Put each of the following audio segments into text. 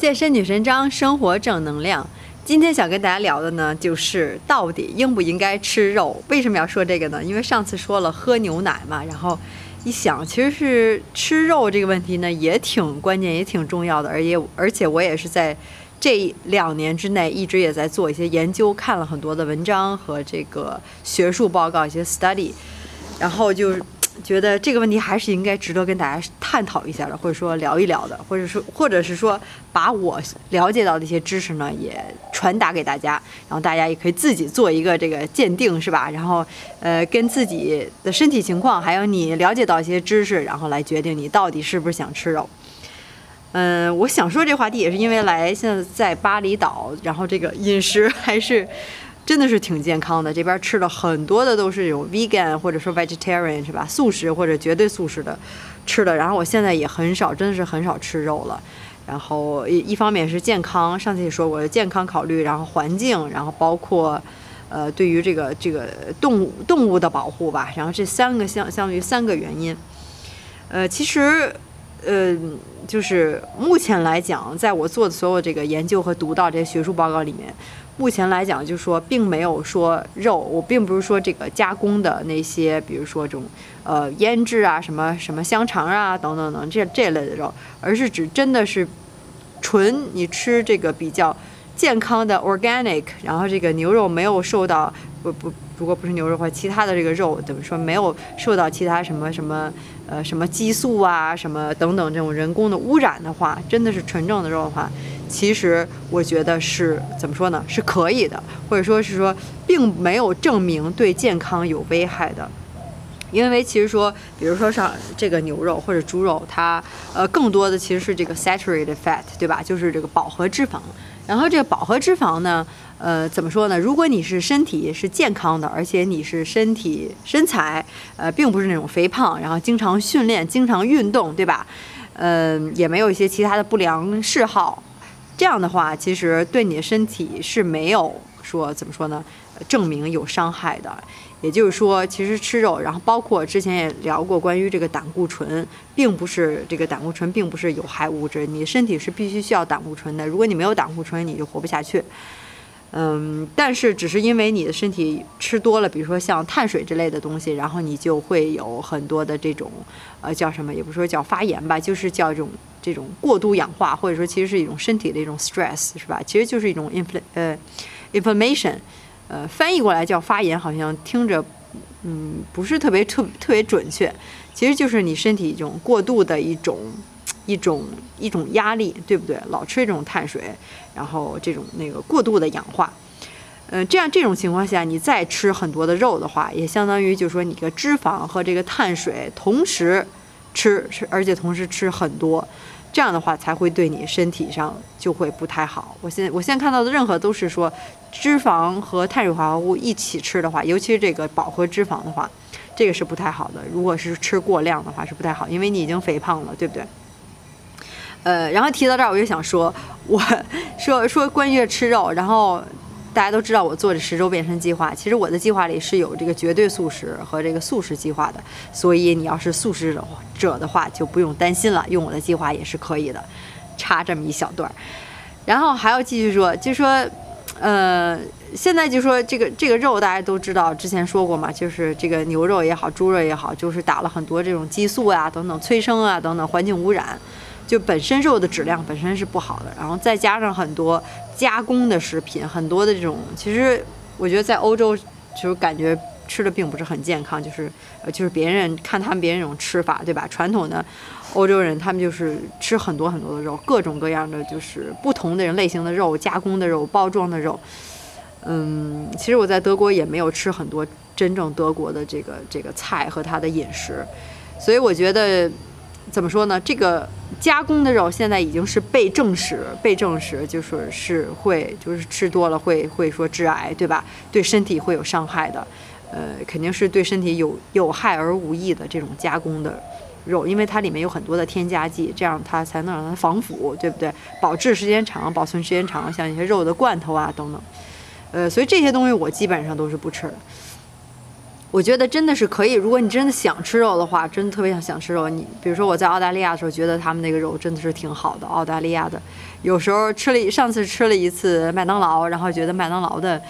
健身女神张，生活正能量。今天想跟大家聊的呢，就是到底应不应该吃肉？为什么要说这个呢？因为上次说了喝牛奶嘛，然后一想，其实是吃肉这个问题呢，也挺关键，也挺重要的。而且，而且我也是在这两年之内，一直也在做一些研究，看了很多的文章和这个学术报告，一些 study，然后就。觉得这个问题还是应该值得跟大家探讨一下的，或者说聊一聊的，或者说，或者是说把我了解到的一些知识呢，也传达给大家，然后大家也可以自己做一个这个鉴定，是吧？然后，呃，跟自己的身体情况，还有你了解到一些知识，然后来决定你到底是不是想吃肉。嗯，我想说这话题也是因为来现在在巴厘岛，然后这个饮食还是。真的是挺健康的，这边吃了很多的都是这种 vegan 或者说 vegetarian 是吧？素食或者绝对素食的吃的。然后我现在也很少，真的是很少吃肉了。然后一一方面是健康，上次也说过健康考虑，然后环境，然后包括呃对于这个这个动物动物的保护吧。然后这三个相相当于三个原因。呃，其实呃就是目前来讲，在我做的所有这个研究和读到这些学术报告里面。目前来讲，就是说，并没有说肉，我并不是说这个加工的那些，比如说这种呃腌制啊，什么什么香肠啊等等等这这类的肉，而是指真的是纯你吃这个比较健康的 organic，然后这个牛肉没有受到不不，如果不是牛肉的话，其他的这个肉怎么说没有受到其他什么什么呃什么激素啊什么等等这种人工的污染的话，真的是纯正的肉的话。其实我觉得是怎么说呢？是可以的，或者说是说，并没有证明对健康有危害的。因为其实说，比如说像这个牛肉或者猪肉，它呃更多的其实是这个 saturated fat，对吧？就是这个饱和脂肪。然后这个饱和脂肪呢，呃，怎么说呢？如果你是身体是健康的，而且你是身体身材呃并不是那种肥胖，然后经常训练、经常运动，对吧？嗯，也没有一些其他的不良嗜好。这样的话，其实对你的身体是没有说怎么说呢，证明有伤害的。也就是说，其实吃肉，然后包括之前也聊过关于这个胆固醇，并不是这个胆固醇并不是有害物质，你身体是必须需要胆固醇的。如果你没有胆固醇，你就活不下去。嗯，但是只是因为你的身体吃多了，比如说像碳水之类的东西，然后你就会有很多的这种，呃，叫什么？也不说叫发炎吧，就是叫这种这种过度氧化，或者说其实是一种身体的一种 stress，是吧？其实就是一种 infl 呃 inflammation，呃，翻译过来叫发炎，好像听着嗯不是特别特特别准确，其实就是你身体一种过度的一种。一种一种压力，对不对？老吃这种碳水，然后这种那个过度的氧化，嗯，这样这种情况下，你再吃很多的肉的话，也相当于就是说你的脂肪和这个碳水同时吃吃，而且同时吃很多，这样的话才会对你身体上就会不太好。我现在我现在看到的任何都是说脂肪和碳水化合物一起吃的话，尤其是这个饱和脂肪的话，这个是不太好的。如果是吃过量的话是不太好，因为你已经肥胖了，对不对？呃，然后提到这儿，我就想说，我说说关于吃肉，然后大家都知道我做这十周变身计划，其实我的计划里是有这个绝对素食和这个素食计划的，所以你要是素食者者的话，就不用担心了，用我的计划也是可以的，插这么一小段儿。然后还要继续说，就说，呃，现在就说这个这个肉大家都知道，之前说过嘛，就是这个牛肉也好，猪肉也好，就是打了很多这种激素啊等等催生啊等等环境污染。就本身肉的质量本身是不好的，然后再加上很多加工的食品，很多的这种，其实我觉得在欧洲就是感觉吃的并不是很健康，就是呃就是别人看他们别人那种吃法，对吧？传统的欧洲人他们就是吃很多很多的肉，各种各样的就是不同的人类型的肉，加工的肉，包装的肉。嗯，其实我在德国也没有吃很多真正德国的这个这个菜和它的饮食，所以我觉得。怎么说呢？这个加工的肉现在已经是被证实，被证实就是是会，就是吃多了会会说致癌，对吧？对身体会有伤害的，呃，肯定是对身体有有害而无益的这种加工的肉，因为它里面有很多的添加剂，这样它才能让它防腐，对不对？保质时间长，保存时间长，像一些肉的罐头啊等等，呃，所以这些东西我基本上都是不吃的。我觉得真的是可以，如果你真的想吃肉的话，真的特别想想吃肉。你比如说我在澳大利亚的时候，觉得他们那个肉真的是挺好的。澳大利亚的，有时候吃了上次吃了一次麦当劳，然后觉得麦当劳的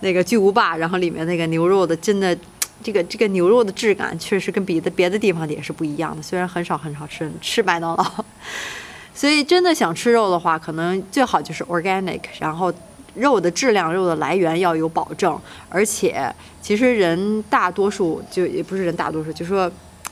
那个巨无霸，然后里面那个牛肉的真的这个这个牛肉的质感确实跟别的别的地方也是不一样的。虽然很少很少吃吃麦当劳，所以真的想吃肉的话，可能最好就是 organic，然后。肉的质量、肉的来源要有保证，而且其实人大多数就也不是人大多数，就说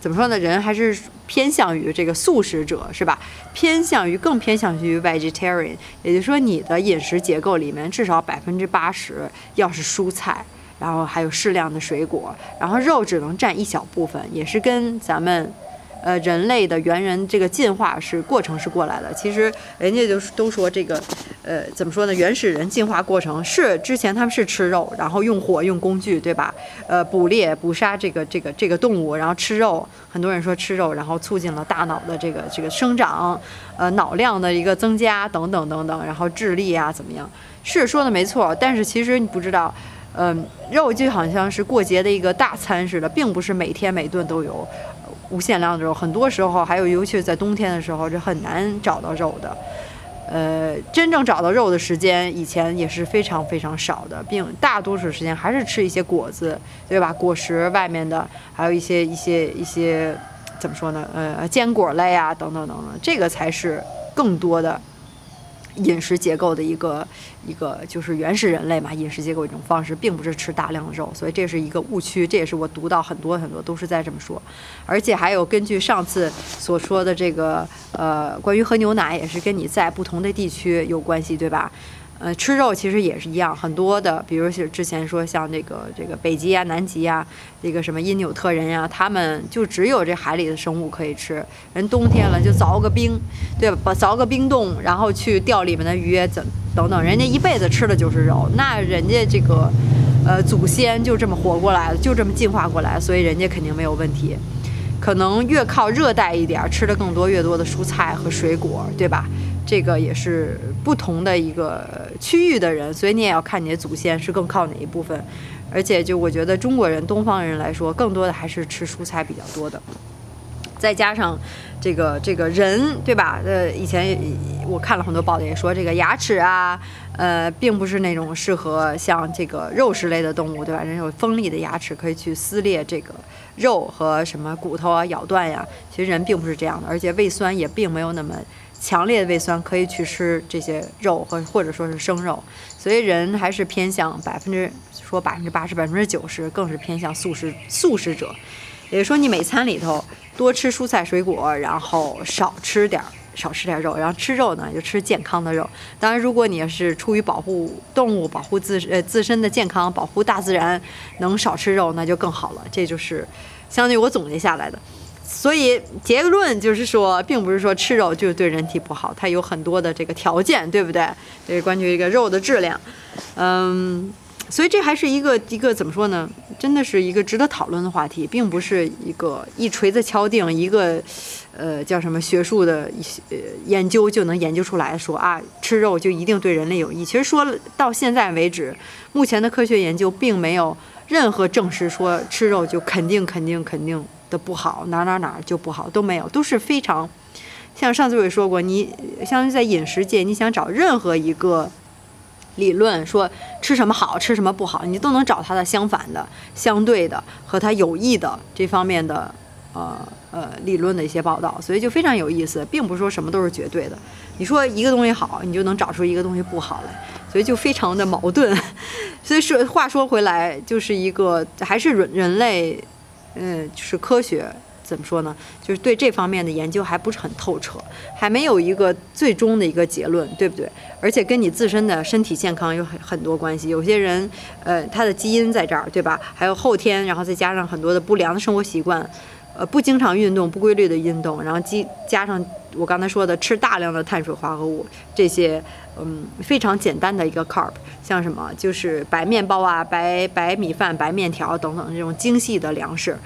怎么说呢？人还是偏向于这个素食者，是吧？偏向于更偏向于 vegetarian，也就是说你的饮食结构里面至少百分之八十要是蔬菜，然后还有适量的水果，然后肉只能占一小部分，也是跟咱们。呃，人类的猿人这个进化是过程是过来的。其实人家就是都说这个，呃，怎么说呢？原始人进化过程是之前他们是吃肉，然后用火用工具，对吧？呃，捕猎捕杀这个这个这个动物，然后吃肉。很多人说吃肉，然后促进了大脑的这个这个生长，呃，脑量的一个增加等等等等，然后智力啊怎么样？是说的没错，但是其实你不知道，嗯，肉就好像是过节的一个大餐似的，并不是每天每顿都有。无限量的肉，很多时候还有，尤其是在冬天的时候，是很难找到肉的。呃，真正找到肉的时间，以前也是非常非常少的，并大多数时间还是吃一些果子，对吧？果实外面的，还有一些一些一些，怎么说呢？呃，坚果类啊，等等等等，这个才是更多的。饮食结构的一个一个就是原始人类嘛，饮食结构一种方式，并不是吃大量的肉，所以这是一个误区。这也是我读到很多很多都是在这么说，而且还有根据上次所说的这个呃，关于喝牛奶也是跟你在不同的地区有关系，对吧？呃，吃肉其实也是一样，很多的，比如是之前说像这个这个北极啊、南极啊，这个什么因纽特人呀，他们就只有这海里的生物可以吃。人冬天了就凿个冰，对吧？把凿个冰洞，然后去钓里面的鱼怎等等，人家一辈子吃的就是肉。那人家这个呃祖先就这么活过来了，就这么进化过来，所以人家肯定没有问题。可能越靠热带一点，吃的更多越多的蔬菜和水果，对吧？这个也是不同的一个区域的人，所以你也要看你的祖先是更靠哪一部分。而且就我觉得中国人、东方人来说，更多的还是吃蔬菜比较多的。再加上这个这个人，对吧？呃，以前我看了很多报道，也说这个牙齿啊，呃，并不是那种适合像这个肉食类的动物，对吧？人有锋利的牙齿可以去撕裂这个肉和什么骨头啊，咬断呀。其实人并不是这样的，而且胃酸也并没有那么。强烈的胃酸可以去吃这些肉和或者说是生肉，所以人还是偏向百分之说百分之八十百分之九十更是偏向素食素食者，也就是说你每餐里头多吃蔬菜水果，然后少吃点儿少吃点儿肉，然后吃肉呢就吃健康的肉。当然，如果你是出于保护动物、保护自呃自身的健康、保护大自然，能少吃肉那就更好了。这就是相当于我总结下来的。所以结论就是说，并不是说吃肉就对人体不好，它有很多的这个条件，对不对？这是关于一个肉的质量，嗯，所以这还是一个一个怎么说呢？真的是一个值得讨论的话题，并不是一个一锤子敲定一个，呃，叫什么学术的一些研究就能研究出来说啊，吃肉就一定对人类有益。其实说到现在为止，目前的科学研究并没有任何证实说吃肉就肯定肯定肯定。的不好，哪哪哪就不好，都没有，都是非常，像上次我也说过，你相当于在饮食界，你想找任何一个理论说吃什么好吃什么不好，你都能找它的相反的、相对的和它有益的这方面的呃呃理论的一些报道，所以就非常有意思，并不是说什么都是绝对的。你说一个东西好，你就能找出一个东西不好来，所以就非常的矛盾。所以说话说回来，就是一个还是人人类。嗯，就是科学怎么说呢？就是对这方面的研究还不是很透彻，还没有一个最终的一个结论，对不对？而且跟你自身的身体健康有很很多关系。有些人，呃，他的基因在这儿，对吧？还有后天，然后再加上很多的不良的生活习惯，呃，不经常运动、不规律的运动，然后加加上我刚才说的吃大量的碳水化合物，这些，嗯，非常简单的一个 carb，像什么就是白面包啊、白白米饭、白面条等等这种精细的粮食，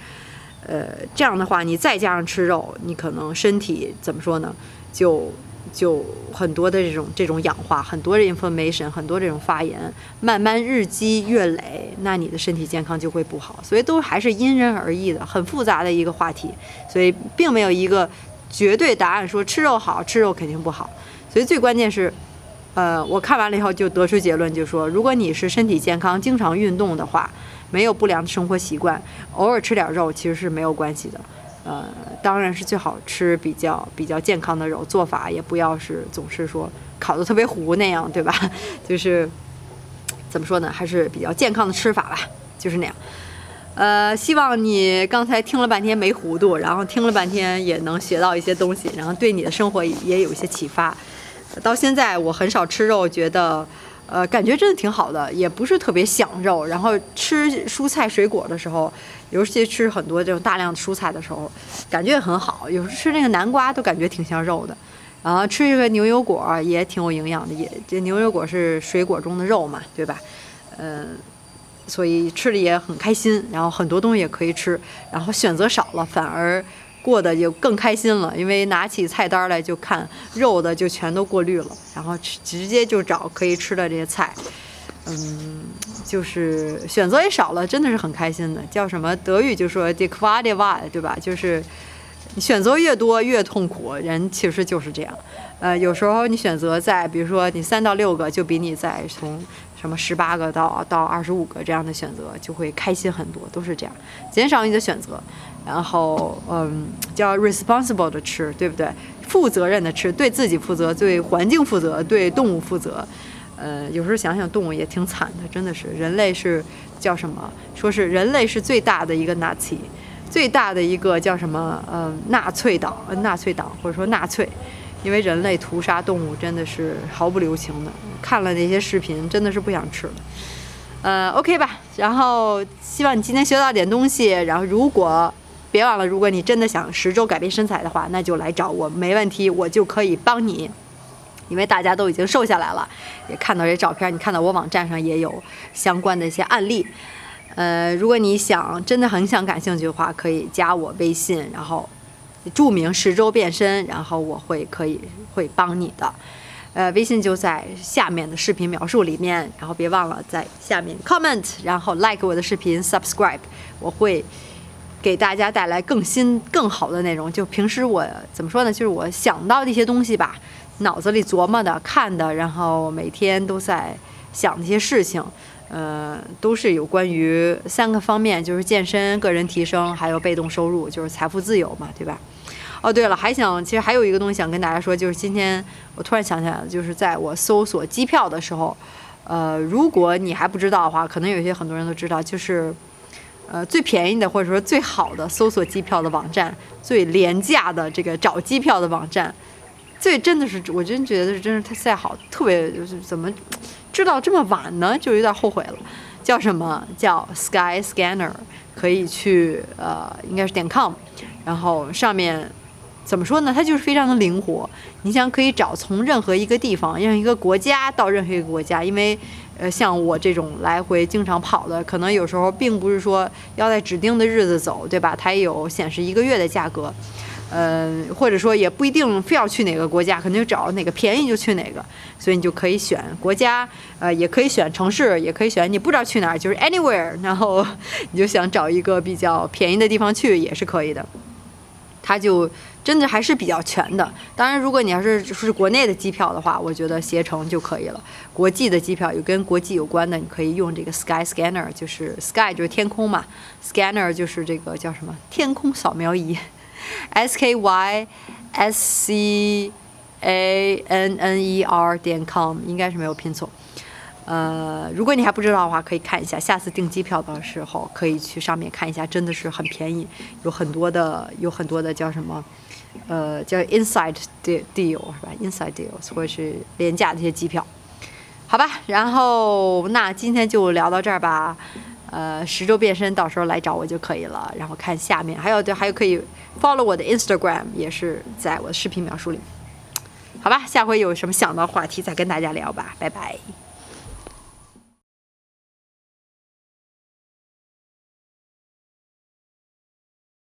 呃，这样的话你再加上吃肉，你可能身体怎么说呢？就就很多的这种这种氧化，很多的 information，很多这种发炎，慢慢日积月累，那你的身体健康就会不好。所以都还是因人而异的，很复杂的一个话题，所以并没有一个绝对答案说吃肉好吃肉肯定不好。所以最关键是，呃，我看完了以后就得出结论，就说如果你是身体健康、经常运动的话，没有不良的生活习惯，偶尔吃点肉其实是没有关系的。呃，当然是最好吃比较比较健康的肉，做法也不要是总是说烤的特别糊那样，对吧？就是怎么说呢，还是比较健康的吃法吧，就是那样。呃，希望你刚才听了半天没糊涂，然后听了半天也能学到一些东西，然后对你的生活也有一些启发。到现在我很少吃肉，觉得。呃，感觉真的挺好的，也不是特别想肉。然后吃蔬菜水果的时候，尤其吃很多这种大量的蔬菜的时候，感觉也很好。有时吃那个南瓜都感觉挺像肉的。然后吃这个牛油果也挺有营养的，也这牛油果是水果中的肉嘛，对吧？嗯，所以吃的也很开心。然后很多东西也可以吃，然后选择少了反而。过得就更开心了，因为拿起菜单来就看肉的就全都过滤了，然后直接就找可以吃的这些菜，嗯，就是选择也少了，真的是很开心的。叫什么德语就说 d e q u a d i v a 对吧？就是你选择越多越痛苦，人其实就是这样。呃，有时候你选择在，比如说你三到六个，就比你在从什么十八个到到二十五个这样的选择就会开心很多，都是这样，减少你的选择。然后，嗯，叫 responsible 的吃，对不对？负责任的吃，对自己负责，对环境负责，对动物负责。呃，有时候想想，动物也挺惨的，真的是。人类是叫什么？说是人类是最大的一个纳粹最大的一个叫什么？呃，纳粹党，纳粹党，或者说纳粹，因为人类屠杀动物真的是毫不留情的。看了那些视频，真的是不想吃了。呃，OK 吧。然后希望你今天学到点东西。然后如果别忘了，如果你真的想十周改变身材的话，那就来找我，没问题，我就可以帮你。因为大家都已经瘦下来了，也看到这照片，你看到我网站上也有相关的一些案例。呃，如果你想真的很想感兴趣的话，可以加我微信，然后注明十周变身，然后我会可以会帮你的。呃，微信就在下面的视频描述里面，然后别忘了在下面 comment，然后 like 我的视频，subscribe，我会。给大家带来更新、更好的内容。就平时我怎么说呢？就是我想到的一些东西吧，脑子里琢磨的、看的，然后每天都在想的一些事情，呃，都是有关于三个方面，就是健身、个人提升，还有被动收入，就是财富自由嘛，对吧？哦，对了，还想，其实还有一个东西想跟大家说，就是今天我突然想起来了，就是在我搜索机票的时候，呃，如果你还不知道的话，可能有些很多人都知道，就是。呃，最便宜的或者说最好的搜索机票的网站，最廉价的这个找机票的网站，最真的是，我真觉得是真是太好，特别就是怎么知道这么晚呢？就有点后悔了。叫什么叫 Sky Scanner？可以去呃，应该是点 com，然后上面怎么说呢？它就是非常的灵活，你想可以找从任何一个地方，任何一个国家到任何一个国家，因为。呃，像我这种来回经常跑的，可能有时候并不是说要在指定的日子走，对吧？它也有显示一个月的价格，呃，或者说也不一定非要去哪个国家，可能就找哪个便宜就去哪个，所以你就可以选国家，呃，也可以选城市，也可以选你不知道去哪儿，就是 anywhere，然后你就想找一个比较便宜的地方去也是可以的，它就。真的还是比较全的。当然，如果你要是是国内的机票的话，我觉得携程就可以了。国际的机票有跟国际有关的，你可以用这个 Sky Scanner，就是 Sky 就是天空嘛，Scanner 就是这个叫什么天空扫描仪，S K Y S C A N N E R 点 com 应该是没有拼错。呃，如果你还不知道的话，可以看一下。下次订机票的时候，可以去上面看一下，真的是很便宜，有很多的，有很多的叫什么？呃，叫 Inside Deal 是吧？Inside Deals 或者是廉价的一些机票，好吧。然后那今天就聊到这儿吧。呃，十周变身，到时候来找我就可以了。然后看下面，还有对，还有可以 follow 我的 Instagram，也是在我的视频描述里。好吧，下回有什么想到话题再跟大家聊吧，拜拜。